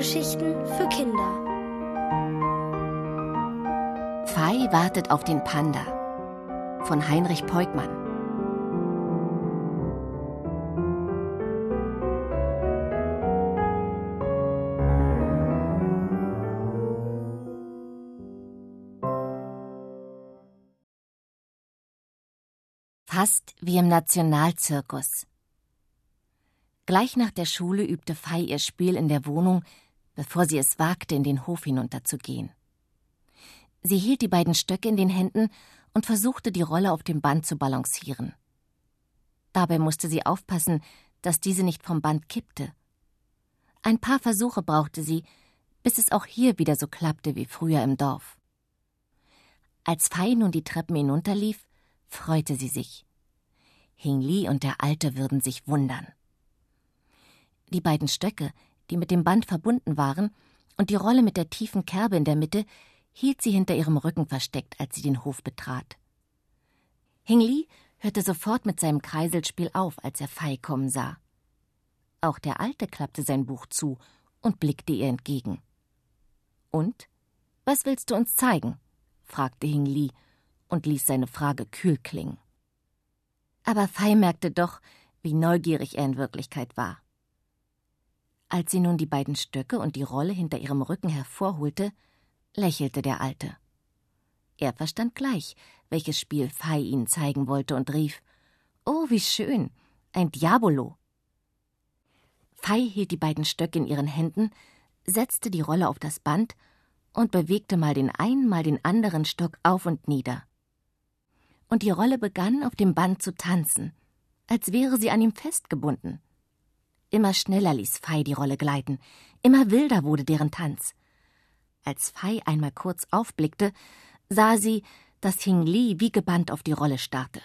Hörgeschichten für Kinder. Fei wartet auf den Panda von Heinrich Peukmann. Fast wie im Nationalzirkus. Gleich nach der Schule übte Fei ihr Spiel in der Wohnung, bevor sie es wagte, in den Hof hinunterzugehen. Sie hielt die beiden Stöcke in den Händen und versuchte, die Rolle auf dem Band zu balancieren. Dabei musste sie aufpassen, dass diese nicht vom Band kippte. Ein paar Versuche brauchte sie, bis es auch hier wieder so klappte wie früher im Dorf. Als Fei nun die Treppen hinunterlief, freute sie sich. Hing Li und der Alte würden sich wundern. Die beiden Stöcke, die mit dem Band verbunden waren, und die Rolle mit der tiefen Kerbe in der Mitte, hielt sie hinter ihrem Rücken versteckt, als sie den Hof betrat. Hingli hörte sofort mit seinem Kreiselspiel auf, als er Fei kommen sah. Auch der Alte klappte sein Buch zu und blickte ihr entgegen. Und? Was willst du uns zeigen? fragte Hingli und ließ seine Frage kühl klingen. Aber Fei merkte doch, wie neugierig er in Wirklichkeit war. Als sie nun die beiden Stöcke und die Rolle hinter ihrem Rücken hervorholte, lächelte der Alte. Er verstand gleich, welches Spiel Fei ihnen zeigen wollte und rief: Oh, wie schön! Ein Diabolo! Fei hielt die beiden Stöcke in ihren Händen, setzte die Rolle auf das Band und bewegte mal den einen, mal den anderen Stock auf und nieder. Und die Rolle begann auf dem Band zu tanzen, als wäre sie an ihm festgebunden. Immer schneller ließ Fei die Rolle gleiten, immer wilder wurde deren Tanz. Als Fei einmal kurz aufblickte, sah sie, dass Hing Li wie gebannt auf die Rolle starrte.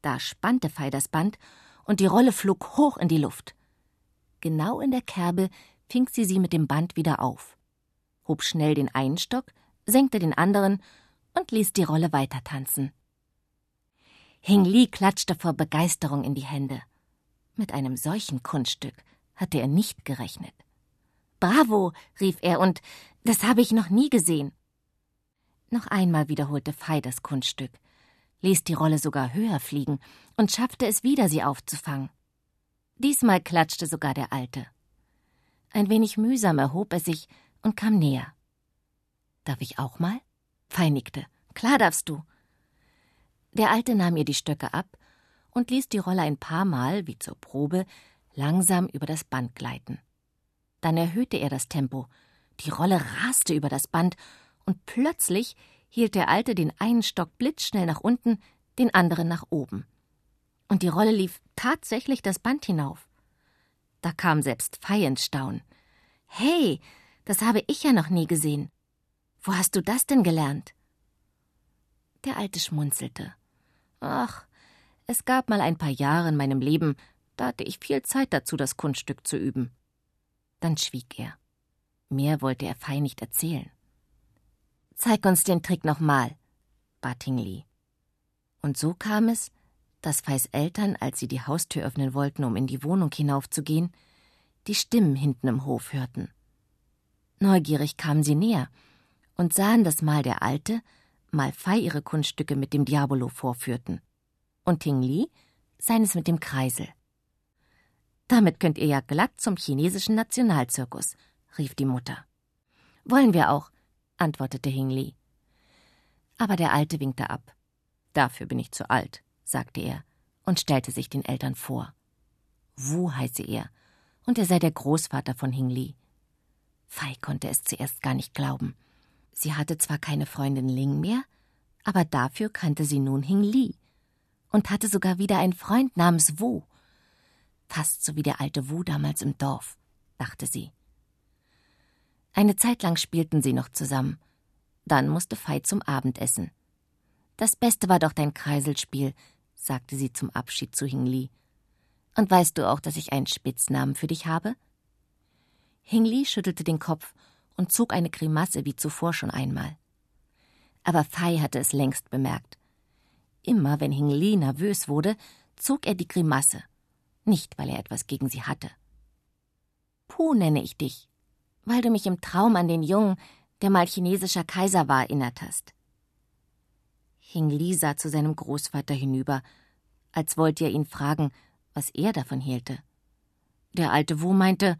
Da spannte Fei das Band und die Rolle flog hoch in die Luft. Genau in der Kerbe fing sie sie mit dem Band wieder auf, hob schnell den einen Stock, senkte den anderen und ließ die Rolle weiter tanzen. Hing Li klatschte vor Begeisterung in die Hände. Mit einem solchen Kunststück hatte er nicht gerechnet. Bravo, rief er, und das habe ich noch nie gesehen. Noch einmal wiederholte Fei das Kunststück, ließ die Rolle sogar höher fliegen und schaffte es wieder, sie aufzufangen. Diesmal klatschte sogar der Alte. Ein wenig mühsam erhob er sich und kam näher. Darf ich auch mal? Fei nickte. Klar darfst du. Der Alte nahm ihr die Stöcke ab und ließ die Rolle ein paar Mal, wie zur Probe, langsam über das Band gleiten. Dann erhöhte er das Tempo. Die Rolle raste über das Band, und plötzlich hielt der Alte den einen Stock blitzschnell nach unten, den anderen nach oben. Und die Rolle lief tatsächlich das Band hinauf. Da kam selbst Fei ins Staunen. Hey, das habe ich ja noch nie gesehen. Wo hast du das denn gelernt? Der Alte schmunzelte. Ach, es gab mal ein paar Jahre in meinem Leben, da hatte ich viel Zeit dazu, das Kunststück zu üben. Dann schwieg er. Mehr wollte er Fei nicht erzählen. Zeig uns den Trick nochmal, bat Hingli. Und so kam es, dass Feis Eltern, als sie die Haustür öffnen wollten, um in die Wohnung hinaufzugehen, die Stimmen hinten im Hof hörten. Neugierig kamen sie näher und sahen, dass mal der Alte, mal Fei ihre Kunststücke mit dem Diabolo vorführten und Ting Li seines mit dem Kreisel. Damit könnt ihr ja glatt zum chinesischen Nationalzirkus, rief die Mutter. Wollen wir auch, antwortete Hing Li. Aber der Alte winkte ab. Dafür bin ich zu alt, sagte er und stellte sich den Eltern vor. Wu heiße er, und er sei der Großvater von Hing Li. Fei konnte es zuerst gar nicht glauben. Sie hatte zwar keine Freundin Ling mehr, aber dafür kannte sie nun Hing Li, und hatte sogar wieder einen Freund namens Wu. Fast so wie der alte Wu damals im Dorf, dachte sie. Eine Zeit lang spielten sie noch zusammen. Dann musste Fei zum Abendessen. Das Beste war doch dein Kreiselspiel, sagte sie zum Abschied zu Hingli. Und weißt du auch, dass ich einen Spitznamen für dich habe? Hingli schüttelte den Kopf und zog eine Grimasse wie zuvor schon einmal. Aber Fei hatte es längst bemerkt. Immer wenn Hingli nervös wurde, zog er die Grimasse. Nicht, weil er etwas gegen sie hatte. Puh nenne ich dich, weil du mich im Traum an den Jungen, der mal chinesischer Kaiser war, erinnert hast. Hing Li sah zu seinem Großvater hinüber, als wollte er ihn fragen, was er davon hielte. Der alte Wu meinte,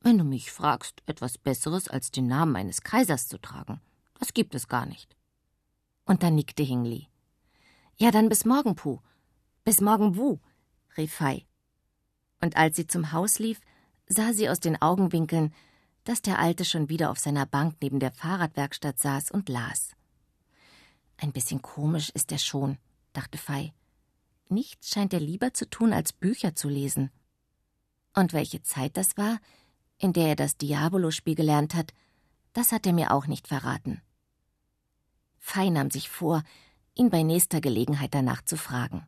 wenn du mich fragst, etwas Besseres als den Namen eines Kaisers zu tragen, das gibt es gar nicht. Und dann nickte Hing Li. Ja, dann bis morgen, Pu. Bis morgen, Wu, rief Fei. Und als sie zum Haus lief, sah sie aus den Augenwinkeln, dass der Alte schon wieder auf seiner Bank neben der Fahrradwerkstatt saß und las. Ein bisschen komisch ist er schon, dachte Fei. Nichts scheint er lieber zu tun, als Bücher zu lesen. Und welche Zeit das war, in der er das Diabolo-Spiel gelernt hat, das hat er mir auch nicht verraten. Fei nahm sich vor, ihn bei nächster Gelegenheit danach zu fragen.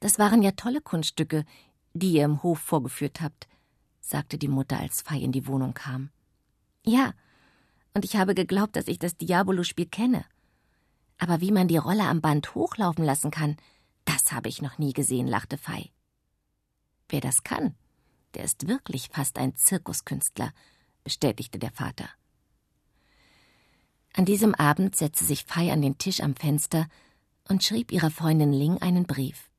Das waren ja tolle Kunststücke, die ihr im Hof vorgeführt habt, sagte die Mutter, als Fei in die Wohnung kam. Ja, und ich habe geglaubt, dass ich das Diabolo-Spiel kenne. Aber wie man die Rolle am Band hochlaufen lassen kann, das habe ich noch nie gesehen, lachte Fei. Wer das kann, der ist wirklich fast ein Zirkuskünstler, bestätigte der Vater. An diesem Abend setzte sich Fei an den Tisch am Fenster und schrieb ihrer Freundin Ling einen Brief.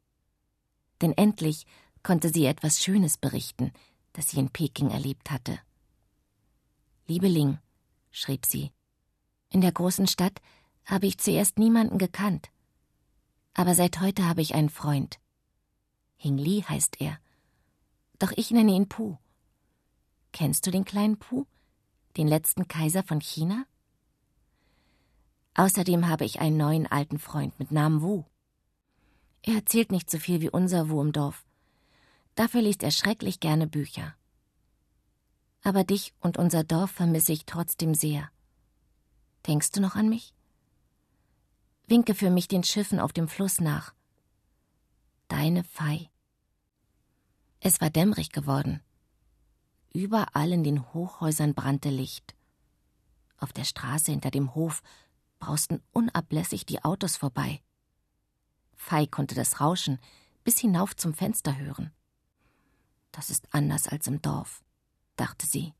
Denn endlich konnte sie etwas Schönes berichten, das sie in Peking erlebt hatte. Liebe Ling, schrieb sie, in der großen Stadt habe ich zuerst niemanden gekannt. Aber seit heute habe ich einen Freund. Hing Li heißt er. Doch ich nenne ihn Pu. Kennst du den kleinen Pu? Den letzten Kaiser von China? Außerdem habe ich einen neuen alten Freund mit Namen Wu. Er erzählt nicht so viel wie unser Wu im Dorf. Dafür liest er schrecklich gerne Bücher. Aber dich und unser Dorf vermisse ich trotzdem sehr. Denkst du noch an mich? Winke für mich den Schiffen auf dem Fluss nach. Deine Fei. Es war dämmerig geworden. Überall in den Hochhäusern brannte Licht. Auf der Straße hinter dem Hof brausten unablässig die Autos vorbei. Fei konnte das Rauschen bis hinauf zum Fenster hören. Das ist anders als im Dorf, dachte sie.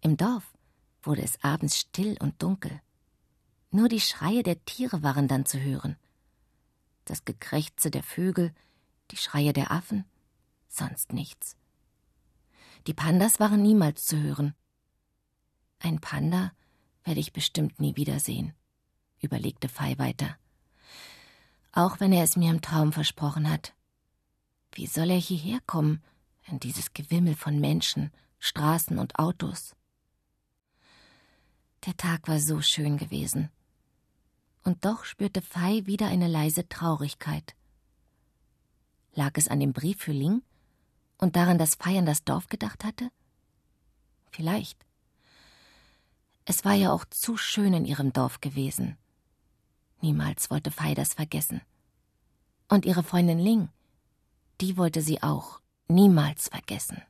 Im Dorf wurde es abends still und dunkel. Nur die Schreie der Tiere waren dann zu hören. Das Gekrächze der Vögel, die Schreie der Affen, sonst nichts. Die Pandas waren niemals zu hören. Ein Panda werde ich bestimmt nie wiedersehen, überlegte Fei weiter. Auch wenn er es mir im Traum versprochen hat. Wie soll er hierher kommen, in dieses Gewimmel von Menschen, Straßen und Autos? Der Tag war so schön gewesen. Und doch spürte Fei wieder eine leise Traurigkeit. Lag es an dem Brief für Ling? und daran, dass Fei an das Dorf gedacht hatte? Vielleicht. Es war ja auch zu schön in ihrem Dorf gewesen. Niemals wollte Fei das vergessen. Und ihre Freundin Ling, die wollte sie auch niemals vergessen.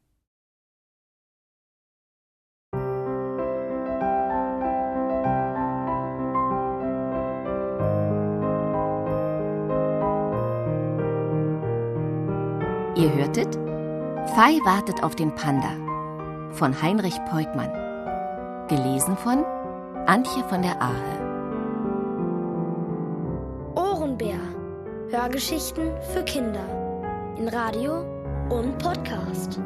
Ihr hörtet Fei wartet auf den Panda von Heinrich Peutmann. Gelesen von Antje von der Ahe. Ohrenbär. Hörgeschichten für Kinder. In Radio und Podcast.